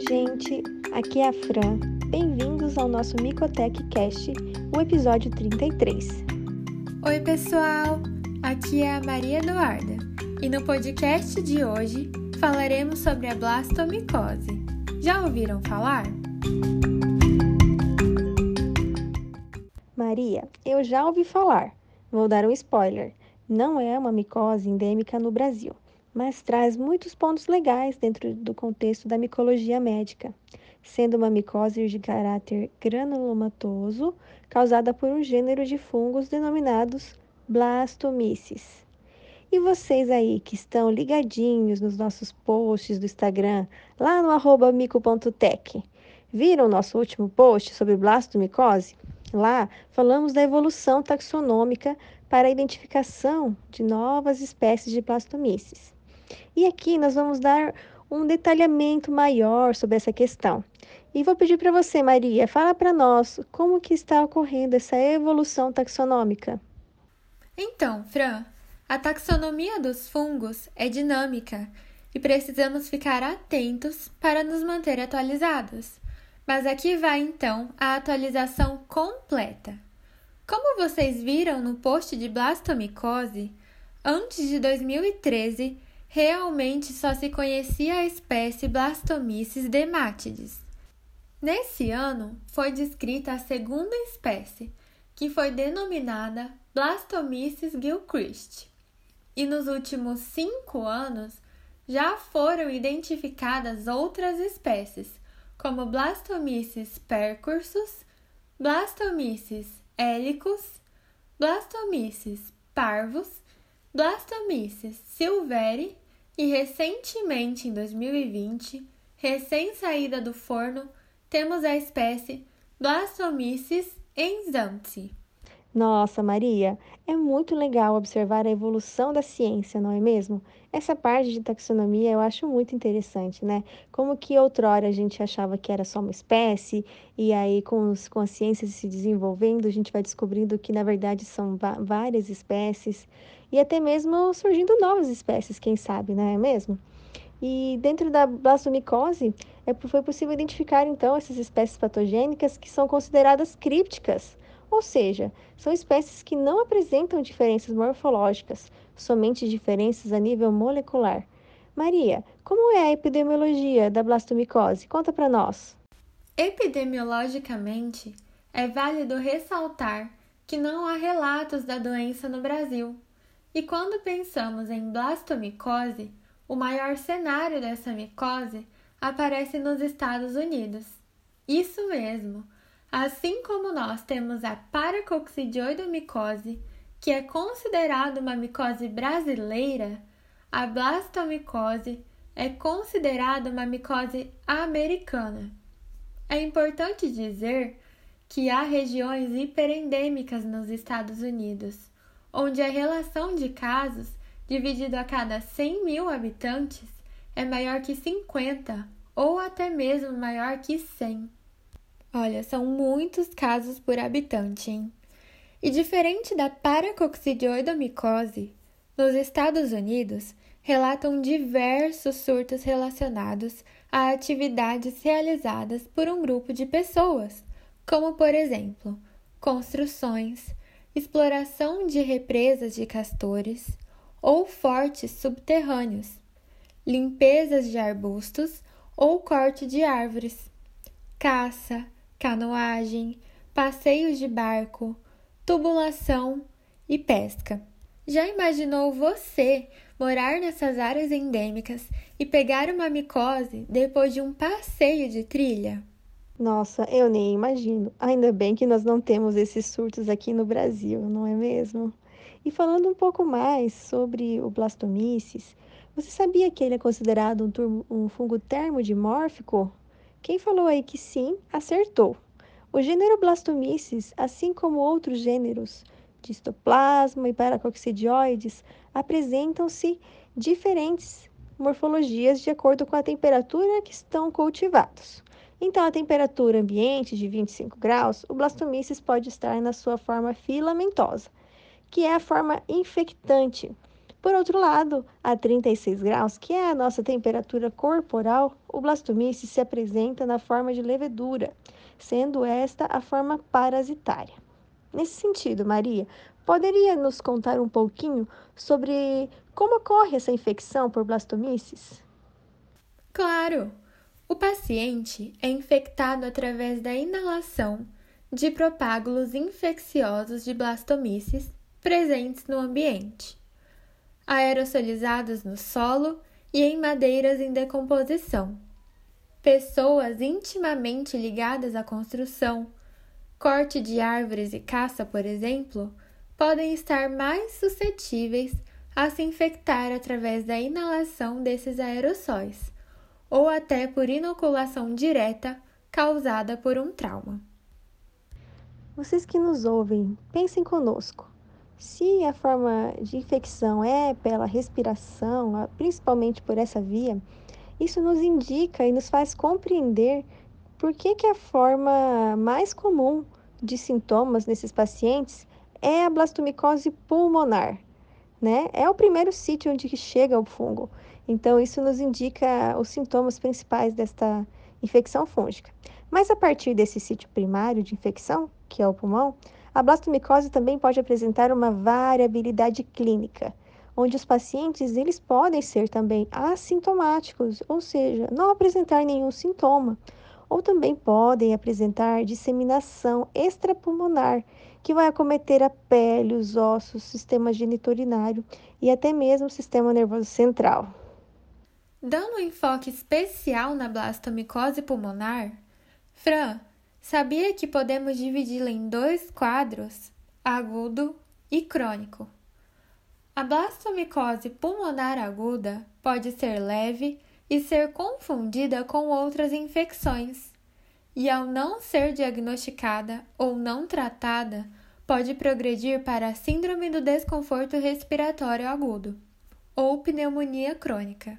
Oi, gente! Aqui é a Fran. Bem-vindos ao nosso Micotech Cast, o episódio 33. Oi, pessoal! Aqui é a Maria Eduarda e no podcast de hoje falaremos sobre a blastomicose. Já ouviram falar? Maria, eu já ouvi falar. Vou dar um spoiler. Não é uma micose endêmica no Brasil mas traz muitos pontos legais dentro do contexto da micologia médica, sendo uma micose de caráter granulomatoso causada por um gênero de fungos denominados blastomyces. E vocês aí que estão ligadinhos nos nossos posts do Instagram, lá no arroba mico.tech, viram nosso último post sobre blastomicose? Lá falamos da evolução taxonômica para a identificação de novas espécies de blastomyces. E aqui nós vamos dar um detalhamento maior sobre essa questão. E vou pedir para você, Maria, fala para nós como que está ocorrendo essa evolução taxonômica. Então, Fran, a taxonomia dos fungos é dinâmica e precisamos ficar atentos para nos manter atualizados. Mas aqui vai então a atualização completa. Como vocês viram no post de blastomicose, antes de 2013 realmente só se conhecia a espécie Blastomyces dematides. Nesse ano, foi descrita a segunda espécie, que foi denominada Blastomyces gilchrist. E nos últimos cinco anos, já foram identificadas outras espécies, como Blastomyces percursus, Blastomyces helicus, Blastomyces parvus, Blastomyces silveri e recentemente, em 2020, recém-saída do forno, temos a espécie Blastomyces enzanthi. Nossa, Maria, é muito legal observar a evolução da ciência, não é mesmo? Essa parte de taxonomia eu acho muito interessante, né? Como que outrora a gente achava que era só uma espécie, e aí com, os, com a ciência se desenvolvendo, a gente vai descobrindo que na verdade são várias espécies, e até mesmo surgindo novas espécies, quem sabe, não é mesmo? E dentro da blastomicose, é, foi possível identificar então essas espécies patogênicas que são consideradas crípticas ou seja, são espécies que não apresentam diferenças morfológicas, somente diferenças a nível molecular. Maria, como é a epidemiologia da blastomicose? Conta para nós. Epidemiologicamente, é válido ressaltar que não há relatos da doença no Brasil. E quando pensamos em blastomicose, o maior cenário dessa micose aparece nos Estados Unidos. Isso mesmo! Assim como nós temos a paracoccidioidomicose, que é considerada uma micose brasileira, a blastomicose é considerada uma micose americana. É importante dizer que há regiões hiperendêmicas nos Estados Unidos, onde a relação de casos dividido a cada 100 mil habitantes é maior que 50 ou até mesmo maior que 100. Olha, são muitos casos por habitante, hein? E diferente da paracoccidioidomicose, nos Estados Unidos relatam diversos surtos relacionados a atividades realizadas por um grupo de pessoas, como por exemplo, construções, exploração de represas de castores ou fortes subterrâneos, limpezas de arbustos ou corte de árvores, caça, canoagem, passeios de barco, tubulação e pesca. Já imaginou você morar nessas áreas endêmicas e pegar uma micose depois de um passeio de trilha? Nossa, eu nem imagino. Ainda bem que nós não temos esses surtos aqui no Brasil, não é mesmo? E falando um pouco mais sobre o blastomyces, você sabia que ele é considerado um, um fungo termodimórfico? Quem falou aí que sim, acertou. O gênero Blastomyces, assim como outros gêneros de histoplasma e paracoccidioides, apresentam-se diferentes morfologias de acordo com a temperatura que estão cultivados. Então, a temperatura ambiente de 25 graus, o Blastomyces pode estar na sua forma filamentosa, que é a forma infectante, Por outro lado, a 36 graus, que é a nossa temperatura corporal, o blastomício se apresenta na forma de levedura, sendo esta a forma parasitária. Nesse sentido, Maria, poderia nos contar um pouquinho sobre como ocorre essa infecção por blastomícios? Claro! O paciente é infectado através da inalação de propágulos infecciosos de blastomícios presentes no ambiente, aerosolizados no solo e em madeiras em decomposição. Pessoas intimamente ligadas à construção, corte de árvores e caça, por exemplo, podem estar mais suscetíveis a se infectar através da inalação desses aerossóis, ou até por inoculação direta causada por um trauma. Vocês que nos ouvem, pensem conosco. Se a forma de infecção é pela respiração, principalmente por essa via, isso nos indica e nos faz compreender por que, que a forma mais comum de sintomas nesses pacientes é a blastomicose pulmonar, né? É o primeiro sítio onde chega o fungo. Então, isso nos indica os sintomas principais desta infecção fúngica. Mas a partir desse sítio primário de infecção, que é o pulmão, a blastomicose também pode apresentar uma variabilidade clínica, onde os pacientes eles podem ser também assintomáticos, ou seja, não apresentar nenhum sintoma, ou também podem apresentar disseminação extrapulmonar, que vai acometer a pele, os ossos, sistema genitorinário e até mesmo o sistema nervoso central. Dando um enfoque especial na blastomicose pulmonar, Fran, Sabia que podemos dividi-la em dois quadros, agudo e crônico. A blastomicose pulmonar aguda pode ser leve e ser confundida com outras infecções, e ao não ser diagnosticada ou não tratada, pode progredir para a síndrome do desconforto respiratório agudo ou pneumonia crônica.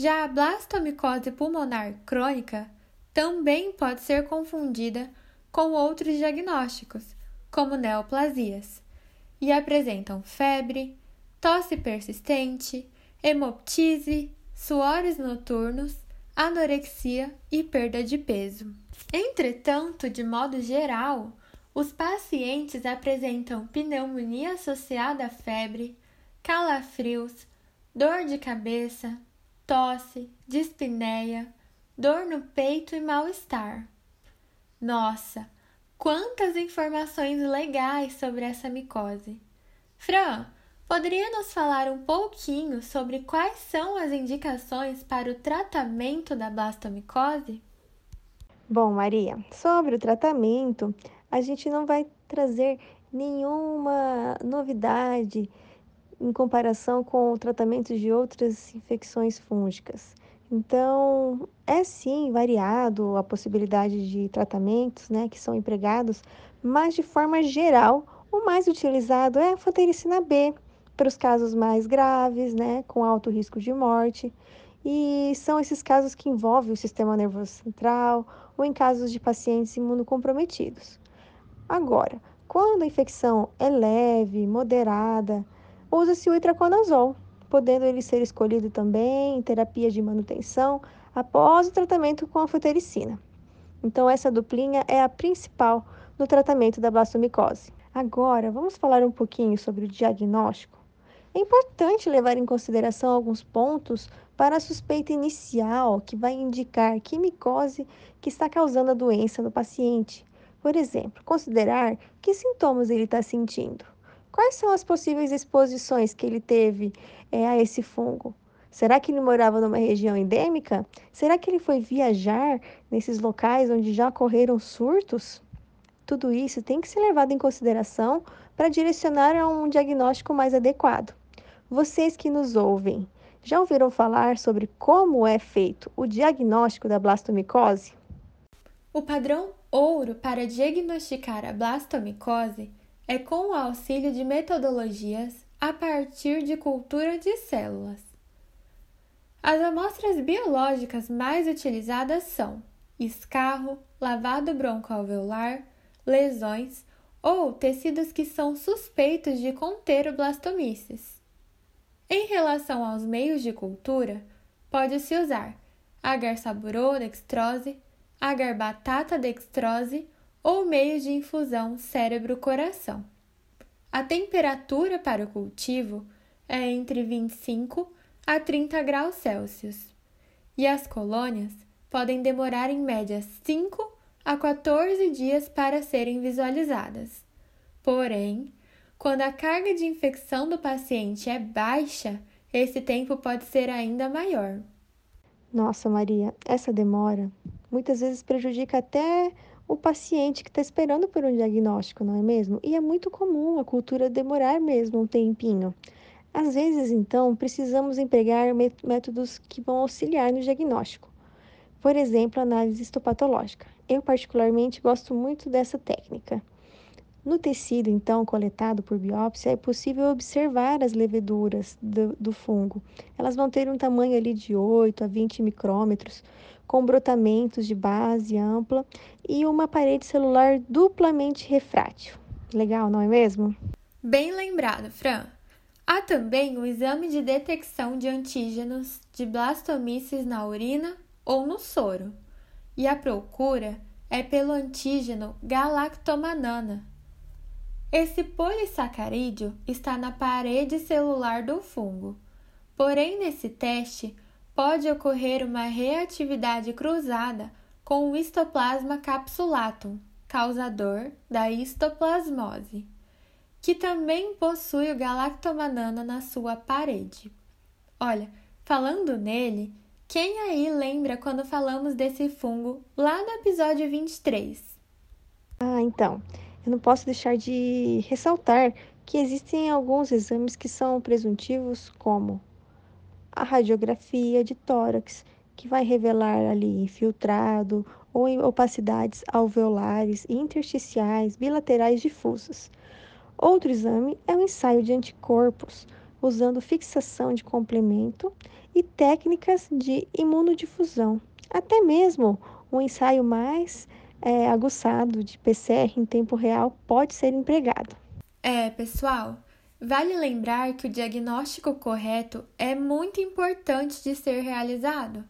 Já a blastomicose pulmonar crônica também pode ser confundida com outros diagnósticos, como neoplasias, e apresentam febre, tosse persistente, hemoptise, suores noturnos, anorexia e perda de peso. Entretanto, de modo geral, os pacientes apresentam pneumonia associada à febre, calafrios, dor de cabeça, tosse, dispneia, dor no peito e mal-estar. Nossa, quantas informações legais sobre essa micose! Fran, poderia nos falar um pouquinho sobre quais são as indicações para o tratamento da blastomicose? Bom, Maria, sobre o tratamento, a gente não vai trazer nenhuma novidade em comparação com o tratamento de outras infecções fúngicas. Então, é sim variado a possibilidade de tratamentos né, que são empregados, mas de forma geral, o mais utilizado é a fantericina B, para os casos mais graves, né, com alto risco de morte. E são esses casos que envolvem o sistema nervoso central ou em casos de pacientes imunocomprometidos. Agora, quando a infecção é leve, moderada, usa-se o itraconazol, podendo ele ser escolhido também em terapia de manutenção após o tratamento com anfotericina. Então, essa duplinha é a principal no tratamento da blastomicose. Agora, vamos falar um pouquinho sobre o diagnóstico. É importante levar em consideração alguns pontos para a suspeita inicial, que vai indicar que micose que está causando a doença no paciente. Por exemplo, considerar que sintomas ele está sentindo. Quais são as possíveis exposições que ele teve é, a esse fungo? Será que ele morava numa região endêmica? Será que ele foi viajar nesses locais onde já ocorreram surtos? Tudo isso tem que ser levado em consideração para direcionar a um diagnóstico mais adequado. Vocês que nos ouvem, já ouviram falar sobre como é feito o diagnóstico da blastomicose? O padrão ouro para diagnosticar a blastomicose é com o auxílio de metodologias a partir de cultura de células. As amostras biológicas mais utilizadas são escarro, lavado broncoalveolar, lesões ou tecidos que são suspeitos de conter o blastomíceos. Em relação aos meios de cultura, pode-se usar agar saburô dextrose, agar batata dextrose ou meio de infusão cérebro-coração. A temperatura para o cultivo é entre 25 a 30 graus Celsius e as colônias podem demorar em média 5 a 14 dias para serem visualizadas. Porém, quando a carga de infecção do paciente é baixa, esse tempo pode ser ainda maior. Nossa, Maria, essa demora muitas vezes prejudica até o paciente que está esperando por um diagnóstico, não é mesmo? E é muito comum a cultura demorar mesmo um tempinho. Às vezes, então, precisamos empregar métodos que vão auxiliar no diagnóstico. Por exemplo, análise histopatológica. Eu, particularmente, gosto muito dessa técnica. No tecido, então, coletado por biópsia, é possível observar as leveduras do, do, fungo. Elas vão ter um tamanho ali de 8 a 20 micrômetros, com brotamentos de base ampla e uma parede celular duplamente refrátil. Legal, não é mesmo? Bem lembrado, Fran. Há também o exame de detecção de antígenos de blastomices na urina ou no soro. E a procura é pelo antígeno galactomanana. Esse polissacarídeo está na parede celular do fungo. Porém, nesse teste, pode ocorrer uma reatividade cruzada com o histoplasma capsulatum, causador da histoplasmose que também possui o galactomanana na sua parede. Olha, falando nele, quem aí lembra quando falamos desse fungo lá no episódio 23? Ah, então, eu não posso deixar de ressaltar que existem alguns exames que são presuntivos, como a radiografia de tórax, que vai revelar ali infiltrado ou opacidades alveolares, intersticiais, bilaterais difusas. Outro exame é o ensaio de anticorpos, usando fixação de complemento e técnicas de imunodifusão. Até mesmo um ensaio mais é, aguçado de PCR em tempo real pode ser empregado. É, pessoal, vale lembrar que o diagnóstico correto é muito importante de ser realizado,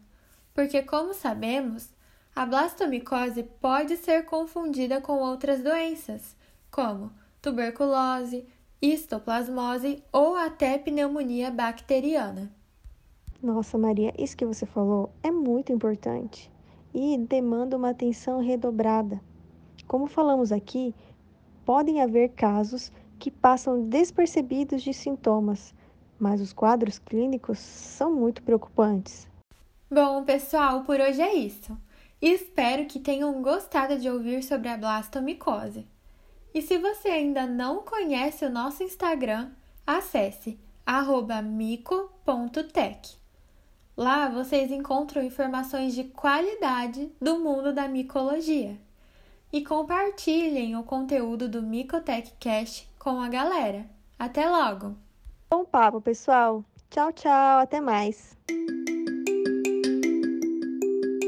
porque, como sabemos, a blastomicose pode ser confundida com outras doenças, como tuberculose, histoplasmose ou até pneumonia bacteriana. Nossa, Maria, isso que você falou é muito importante e demanda uma atenção redobrada. Como falamos aqui, podem haver casos que passam despercebidos de sintomas, mas os quadros clínicos são muito preocupantes. Bom, pessoal, por hoje é isso. Espero que tenham gostado de ouvir sobre a blastomicose. E se você ainda não conhece o nosso Instagram, acesse mico.tech. Lá vocês encontram informações de qualidade do mundo da micologia. E compartilhem o conteúdo do Micotech Cast com a galera. Até logo! Bom papo, pessoal! Tchau, tchau, até mais!